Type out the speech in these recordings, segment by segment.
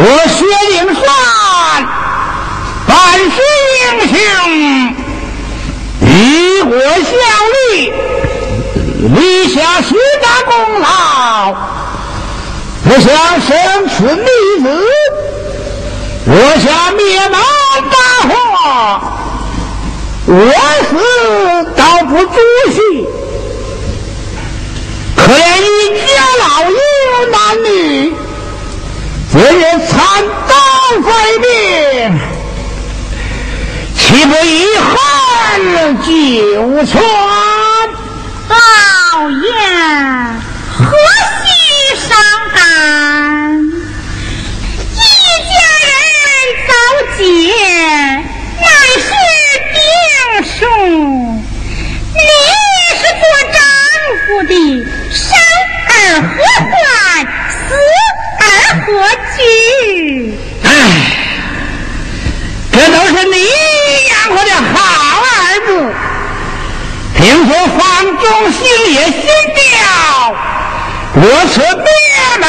我薛丁算，办事英雄，与我效力，立下许大功劳。我想生此逆子，我想灭门大祸，我死倒不足惜。可怜一家老幼男女，今日惨遭非命，岂不遗憾九泉？老爷。何须伤感？一家人早结，乃是定数。你是做丈夫的，生而何欢，死何惧？唉，这都是你养活的好儿子。听说方中心也心掉。我此灭门。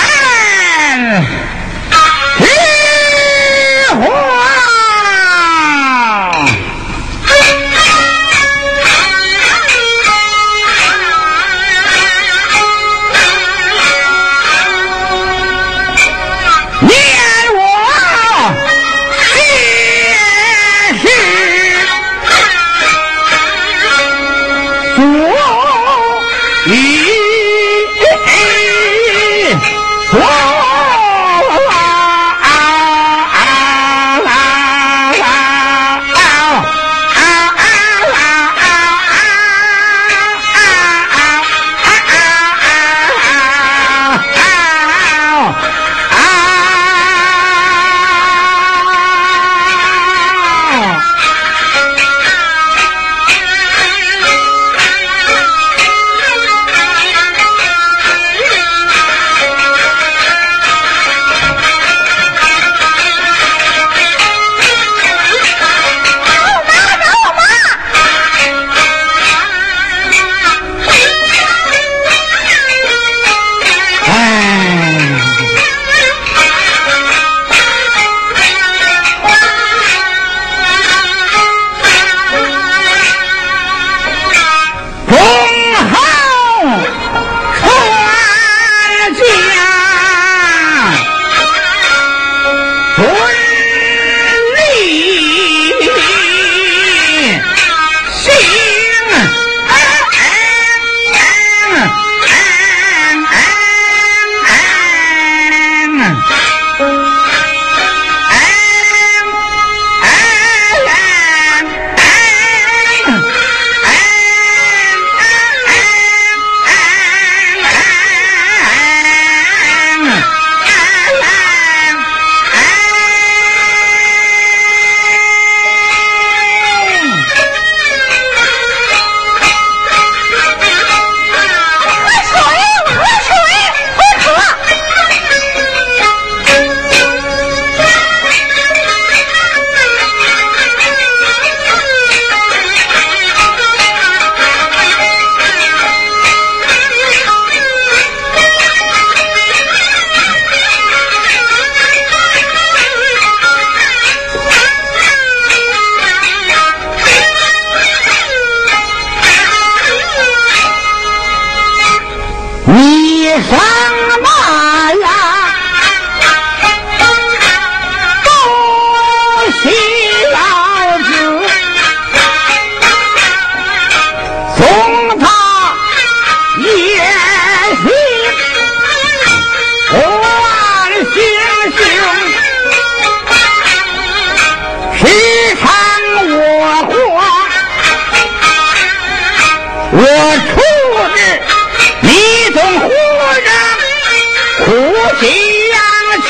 既然情，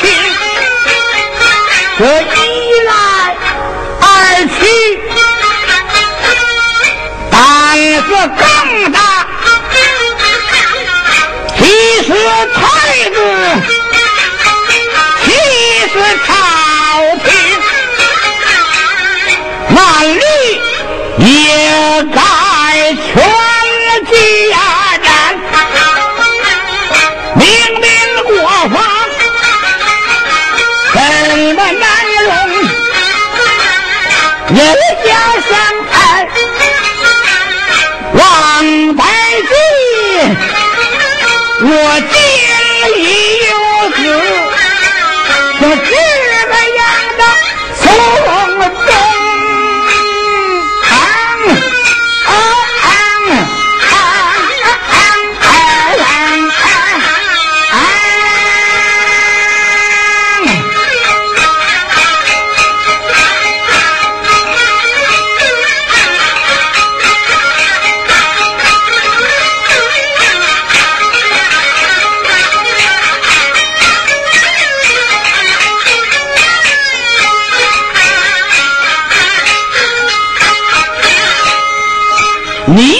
这毅然而去，胆子更大，其实太子，其实朝廷，万里也该全家。家乡看，王白帝，我爹有子，நீ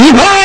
Yeah!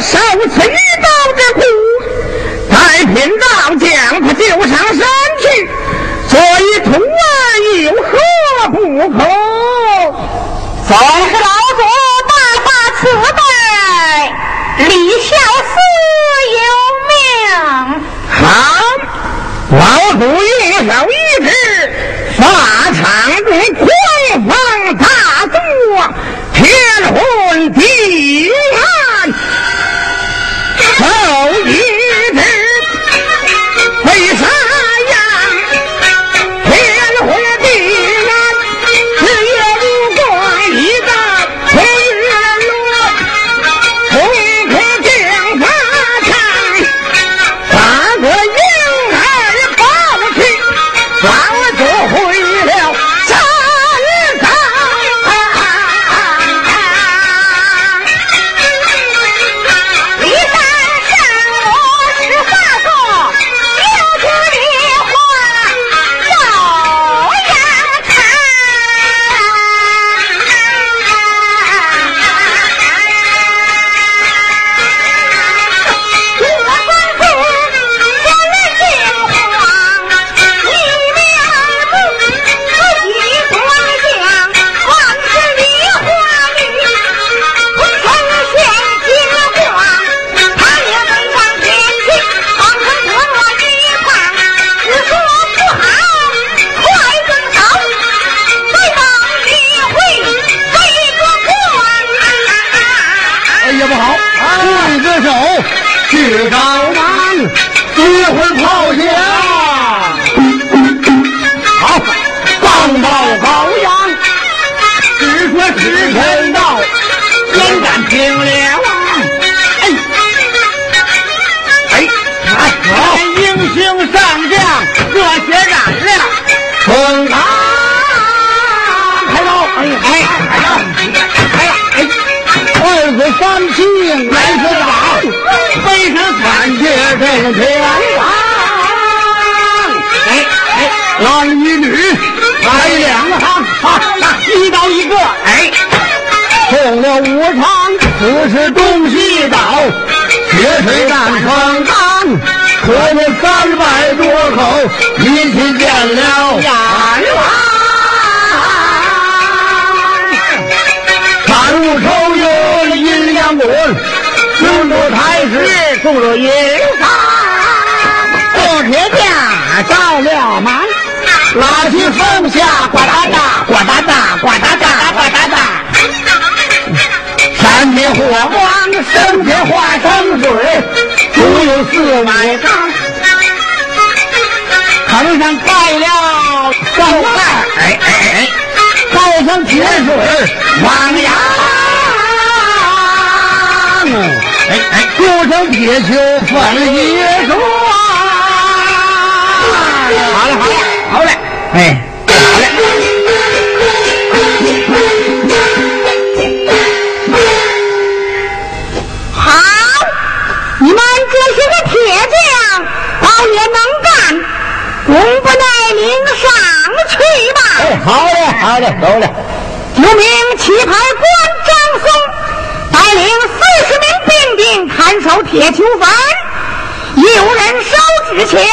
受此一刀之苦再贫道将他救上山去做一徒儿有何不可？走我们三百多口一起见了？阎王看我抽油阴阳棍金木太师送了银三过天家着了忙拉起放下呱嗒嗒呱嗒嗒呱嗒嗒呱嗒嗒三天火光生铁化成水，足有四百丈。藤上盖了钢盖，盖上铁水往阳，哎哎，铸成铁球粉一桩。好嘞，好嘞，好嘞，哎。从不耐您上去吧。哎，好嘞，好嘞，走嘞。九名棋牌官张松，带领四十名兵丁看守铁球坟，有人烧纸钱，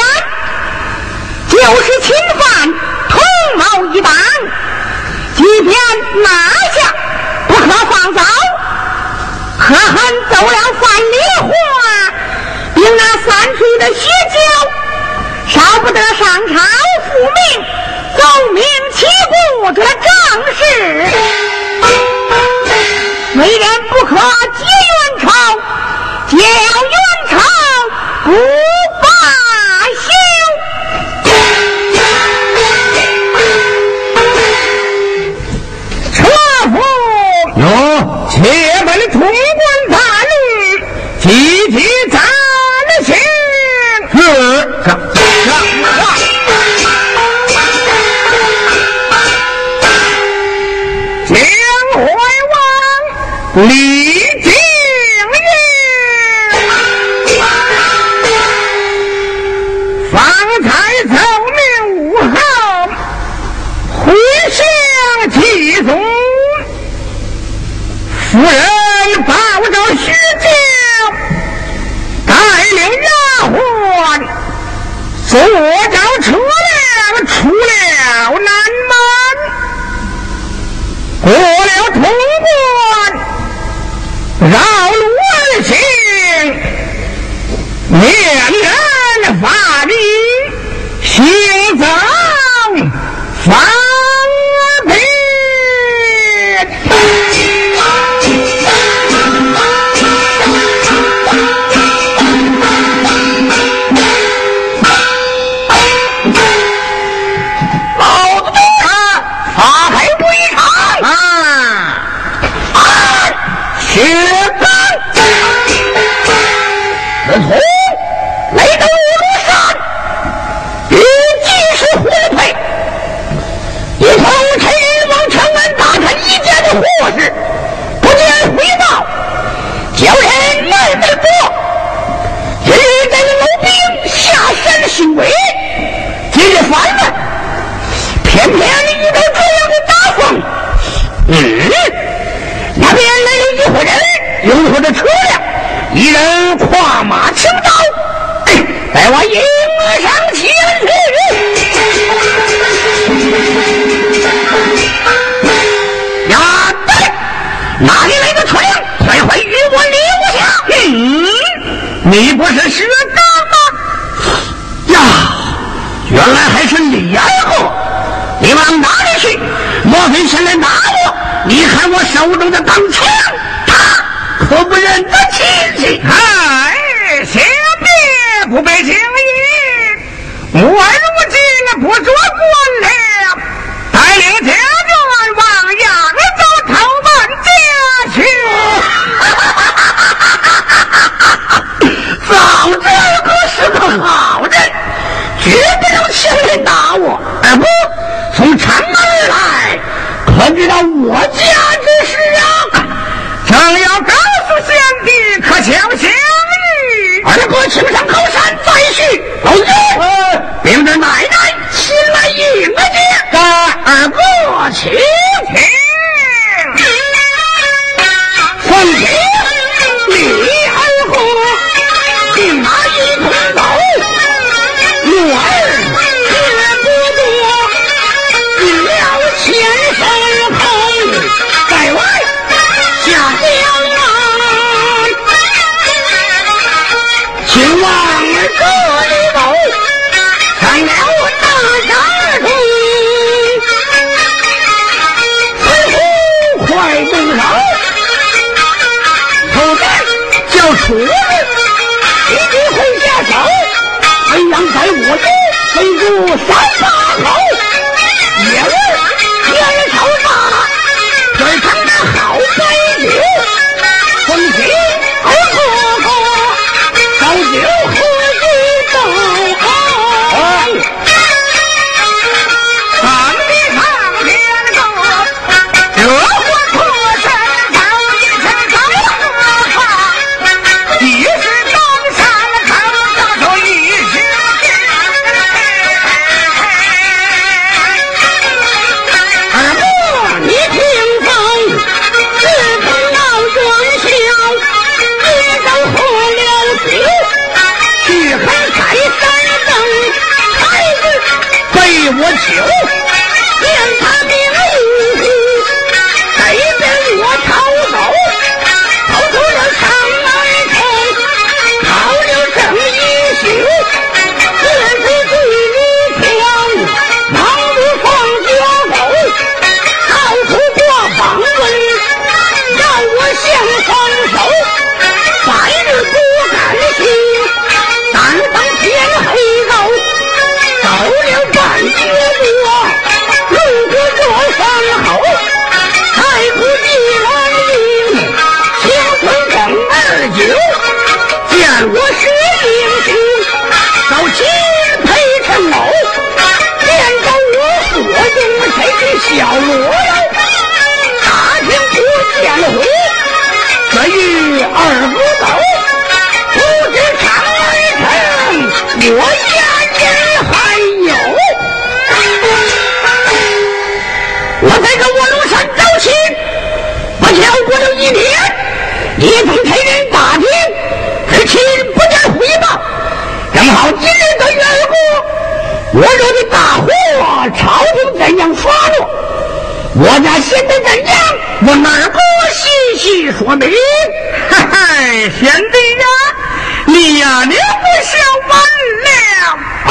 就是侵犯，通谋一党，即便拿下，不可放走，可恨走了法。切。我我眼里还有，我在这卧龙山招亲，不巧过了一年，李府派人打听，可亲不见回报，正好今日的月儿过，我惹的大祸，朝廷怎样发落？我家现在怎样？我哪个细细说明？嘿嘿，贤弟呀。你呀，你不是完了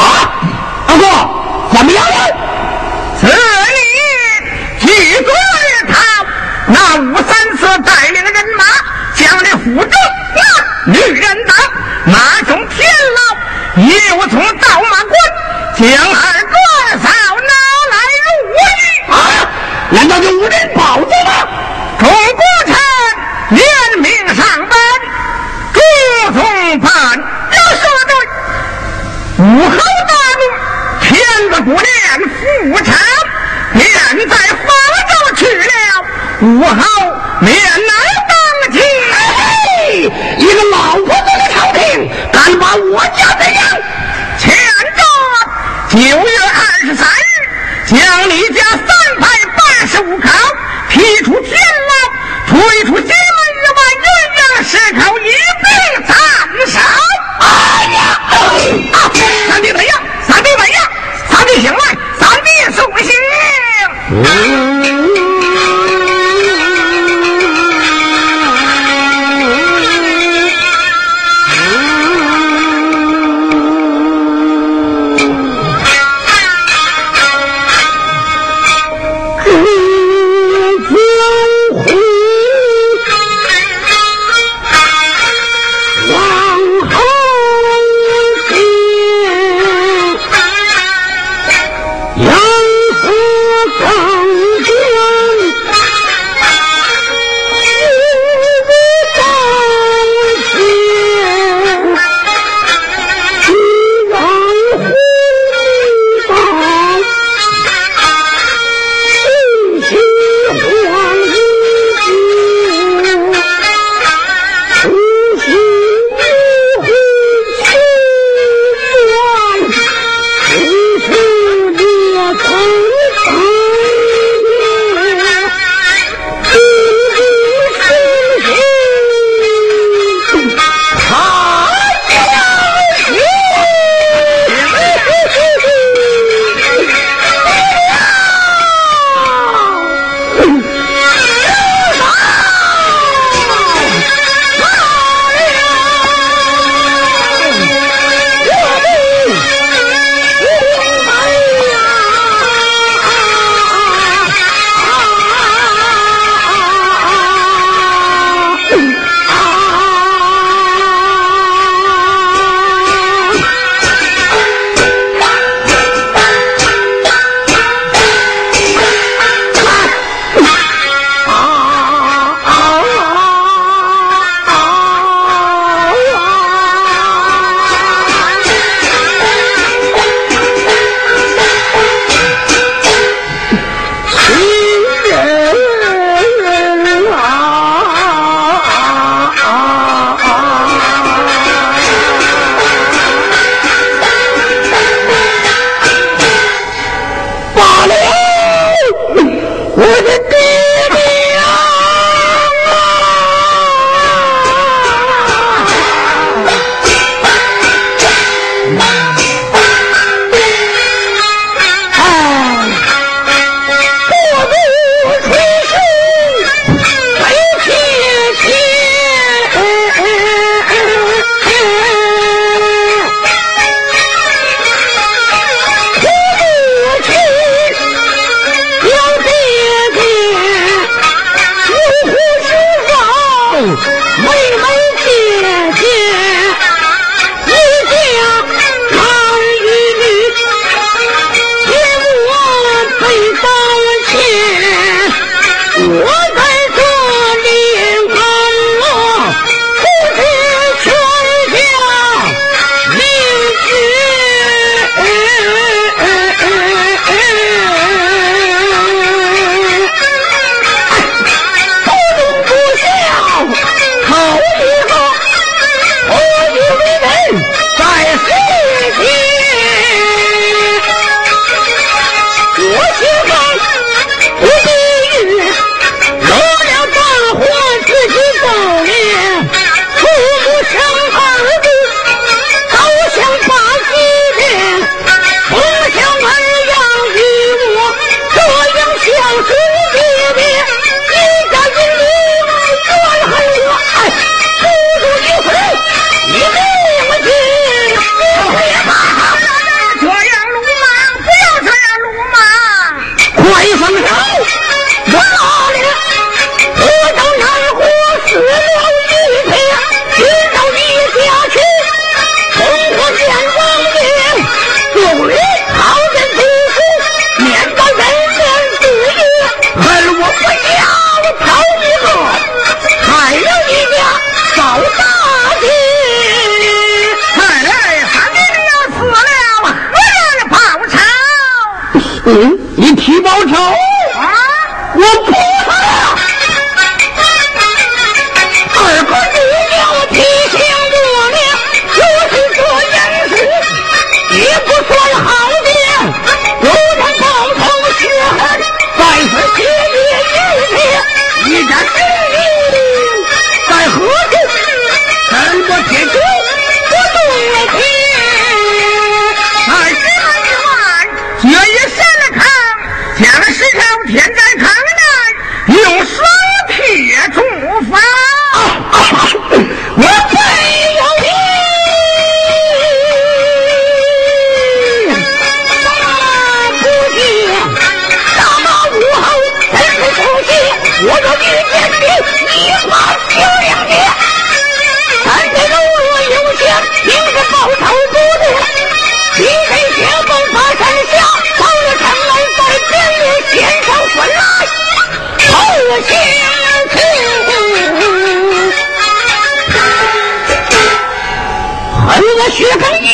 啊？阿哥，怎么样了？此里据昨日他那武三思带领人马将这府中那女人等马中天牢，又从倒马关将二哥嫂拿来入狱啊！难道就无人保着吗？中国臣连命上班，朱宗办要说对，武侯大怒，天子不怜父臣，便在方州去了。武侯面难当今，哎，一个老婆子的朝廷，敢把我家怎样？前着九月二十三日，将李家三百八。十五口踢出天牢，推出西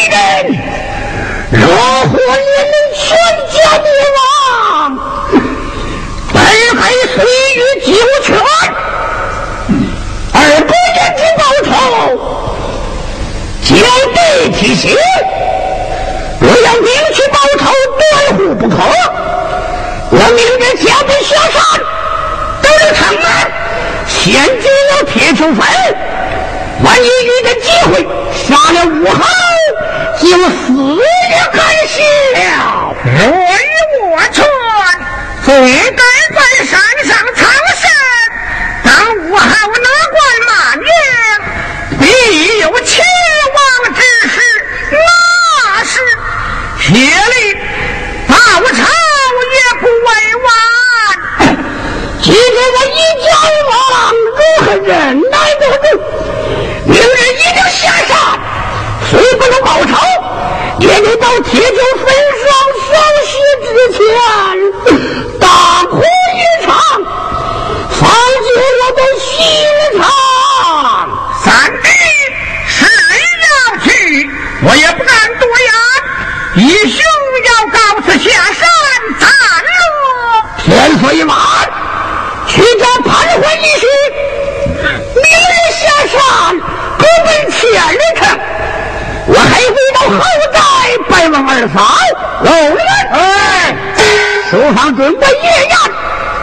人，若或连能全家灭亡，本该岁月九泉，而不愿之报仇，就得提醒。我要明去报仇，断乎不可。我明着家不下山，到了长安，献进了铁球坟。万一遇见机会，杀了武侯，就死也甘笑。我与我传，总该在山上藏身。当武后哪管马年，必有前往之事。那是，铁力报仇也不为晚。今天我一家亡，如何忍耐得住？虽不能报仇，也得到铁球坟上烧尸之前，大哭一场，方解我的心肠。三弟是要去，我也不敢多言。一兄要告辞下山，暂落。天色已晚，去找潘怀一许，明日下山各奔千里城。我还回到后寨拜望二嫂。老人，哎，书房准备夜宴，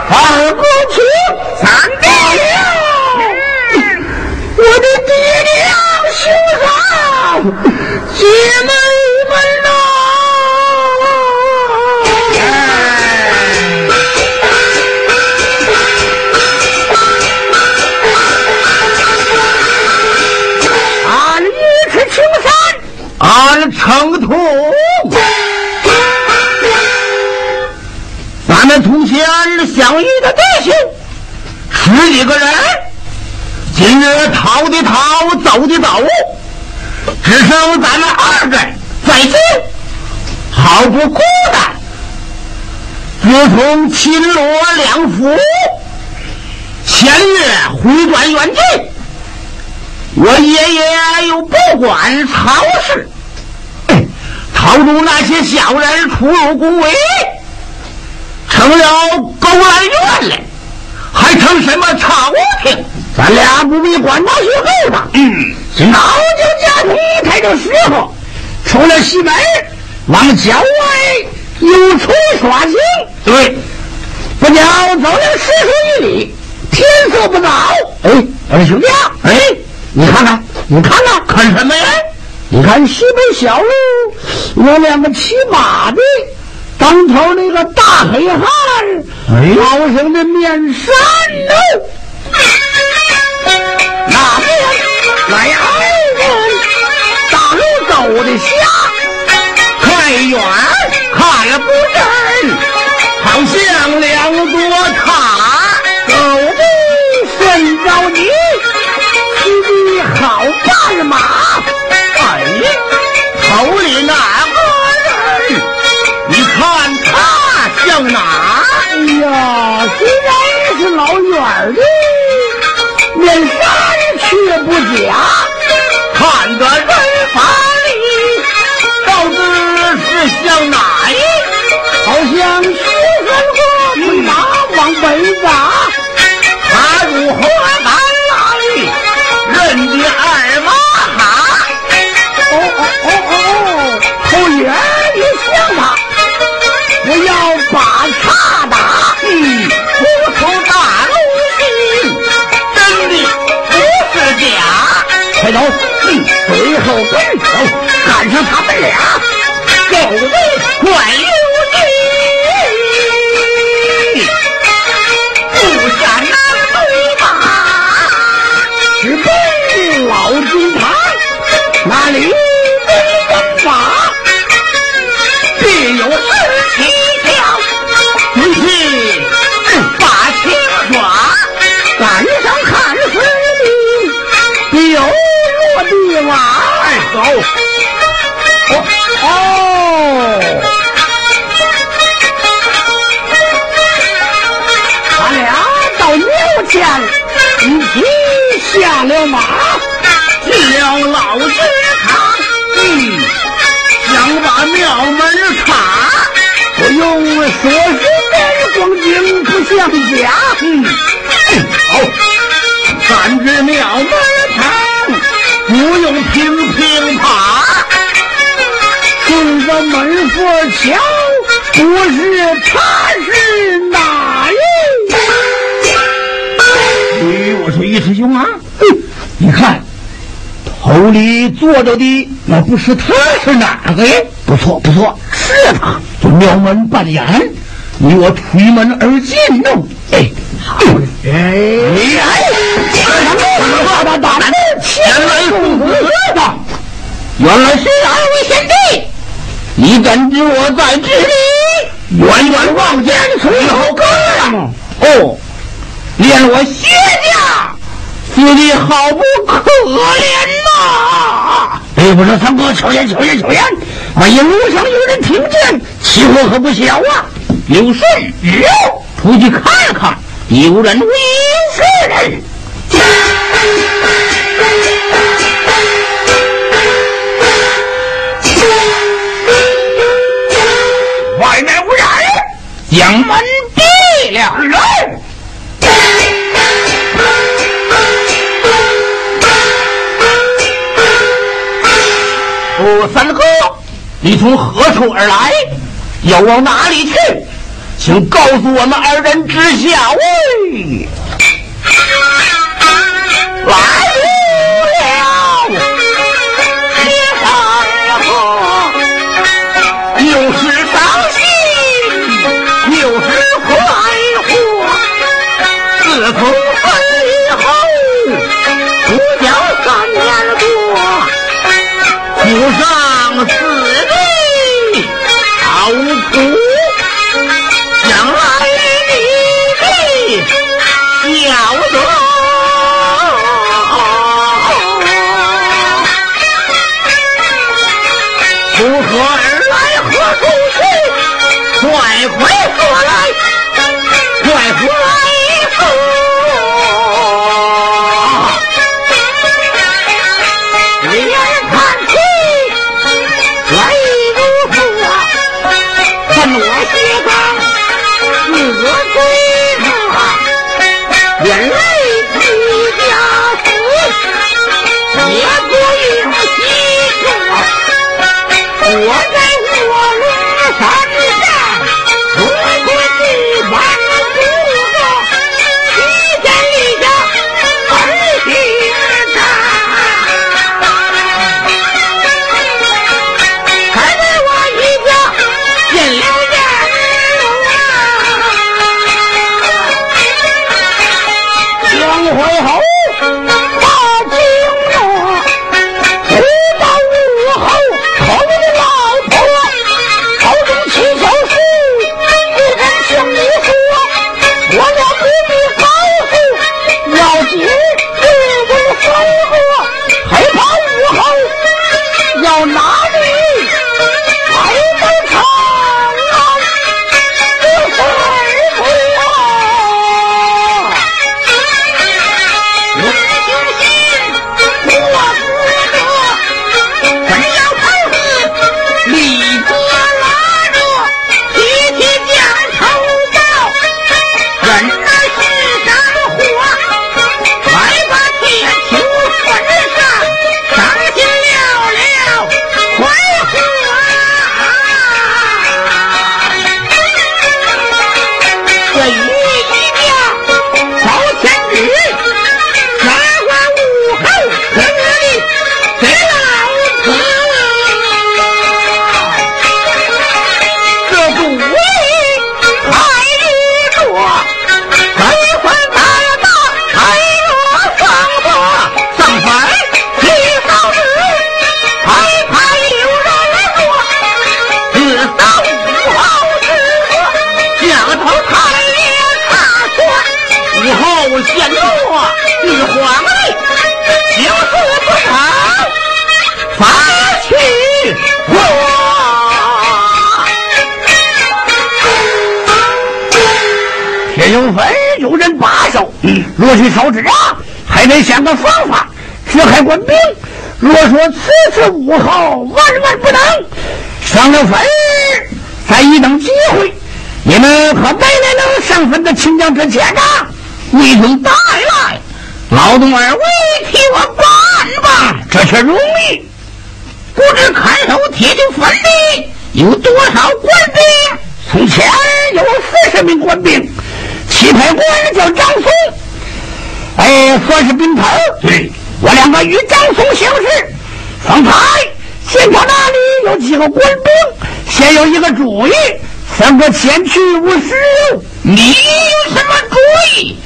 二哥请。三弟，我的爹娘俺成土。咱们从前相遇的弟兄十几个人，今日逃的逃，走的走，只剩咱们二人在京，好不孤单。自从秦罗两府前月回转远近，我爷爷又不管曹氏，逃出那些小人出入宫闱，成了勾栏院了，还成什么朝廷？咱俩不必管他去后吧。嗯，老就家庭一开这时候，出了西门，往郊外又出耍行。对，不料走了十数一里，天色不早。哎，二兄弟啊，哎，你看看，你看看，看什么呀？你看西北小路有两个骑马的，当头那个大黑汉，哎，高声的面山喽。那边来二人，大路走的下，太远看了不真，好像两是老远儿的。面山去不假，看个人法力，到底是向哪一？好像将徐三哥拿往北砸，他如何假。快走，嗯，最后跟走赶上他们俩，狗子快溜起下了马，进了老祠堂，嗯，想把庙门插，不用说是面光景不像假。嗯，好，三只庙门堂，不用乒乒啪，顺着门缝瞧，不是他是哪人？咦，我说一师兄啊，你看头里坐着的那不是他是哪个呀？不错不错，是他。这庙门半掩，你我推门而进呢。哎，好嘞。哎，大大大门原来公子的，原来是二位贤弟，你怎知我在这里？远远望见随后哥呀！哦，连我谢家，死的好不可怜呐！哎，不是三哥，巧言巧言巧言，万一路上有人听见，起火可不小啊！刘顺，出去看看，有人为是人。外面无人，将门闭了。你从何处而来？要往哪里去？请告诉我们二人知晓。喂，来了，铁三河。又是伤心，又是快活。自从分离后，不叫三年多，府上好苦，将来你的晓得。从何而来，何处去？快快说来，快快说！巴，眼泪几家死，也不用细说。我在卧龙山上，将之前呐？魏军带来，劳动二位替我办吧，这却容易。不知看守铁军分的有多少官兵？从前有四十名官兵，旗牌官叫张松，哎，算是兵头。对，我两个与张松相识。方才见他那里有几个官兵，先有一个主意，三个前去无事。你有什么主意？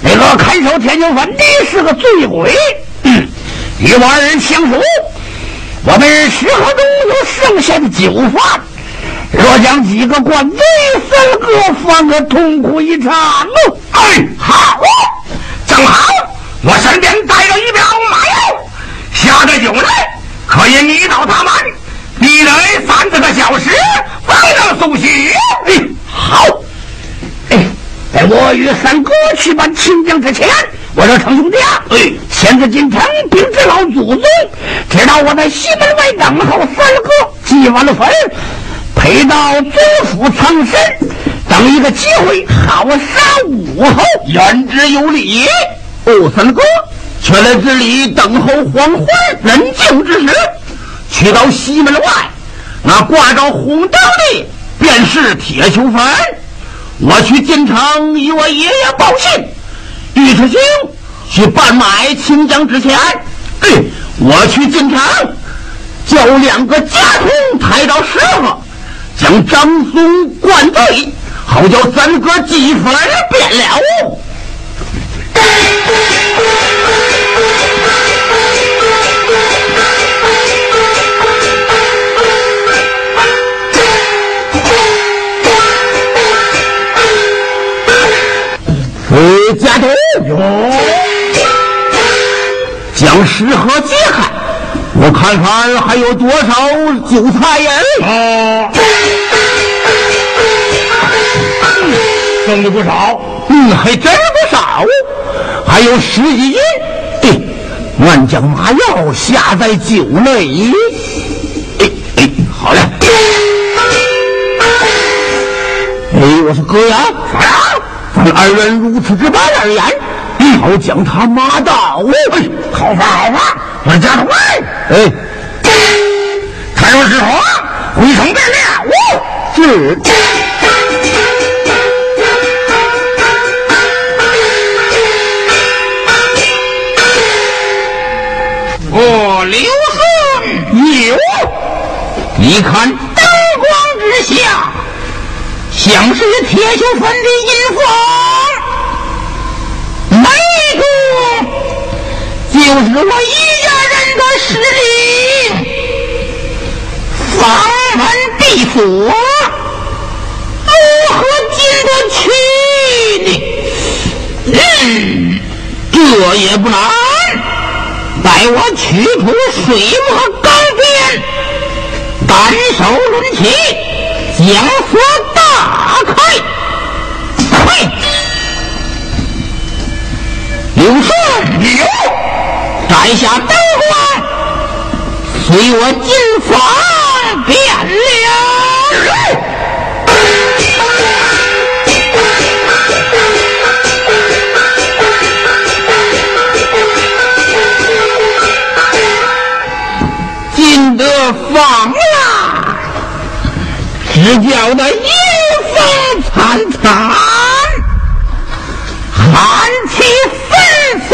那个看守天津坟的是个醉鬼，与我二人相熟。我们食盒中有剩下的酒饭，若将几个官贼分个放个痛苦一场。哎，好，正好我身边带着一瓢马油，下的酒来，可以迷倒他们，必得三四个小时方能苏醒。哎，好。在我与三哥去办亲将之前，我说程兄弟啊，哎，先自进城禀知老祖宗，知道我在西门外等候三哥，祭完了坟，陪到祖府藏身，等一个机会，好杀武后，言之有理。哦，三哥，却在这里等候黄昏人静之时，去到西门外，那挂着红灯的，便是铁球坟。我去进城与我爷爷报信，尉迟兴去办买清江之前，哎，我去进城叫两个家童抬到师傅，将张松灌醉，好叫三哥几分变了。回家头哟，将食盒揭开，我看看还有多少韭菜呀？哦，剩的不少，嗯，还真不少，还有十几斤。哎，俺将麻药下在酒内。哎哎，好嘞。哎，我说哥呀，啥呀？咱二人如此之般而言，好将他骂倒。哎，好法好法，我家头来。哎，看守之后，回城变了。是。哦，刘顺有，你看。像是铁锈粉的阴风，那个就是我一家人的实力，房门闭锁，如何进得去呢？嗯，这也不难，待我取出水墨钢鞭，单手抡起，将锁。打开！嘿！刘顺，有！摘下灯光，随我进房变了。进得房了，只叫那阴风惨惨，寒气森森，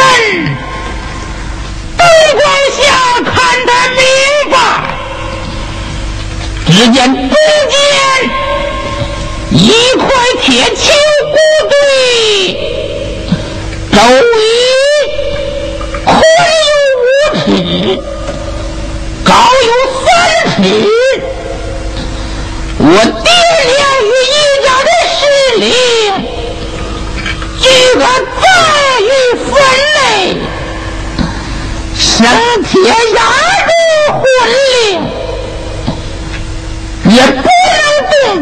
灯光下看得明白。只见中间一块铁球骨堆，周围宽有五尺，高有三尺。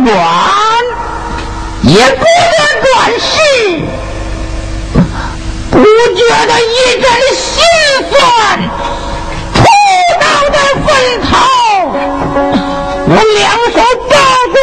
远，也不愿管事，不觉得一阵心酸，扑倒在坟头，我两手抱住。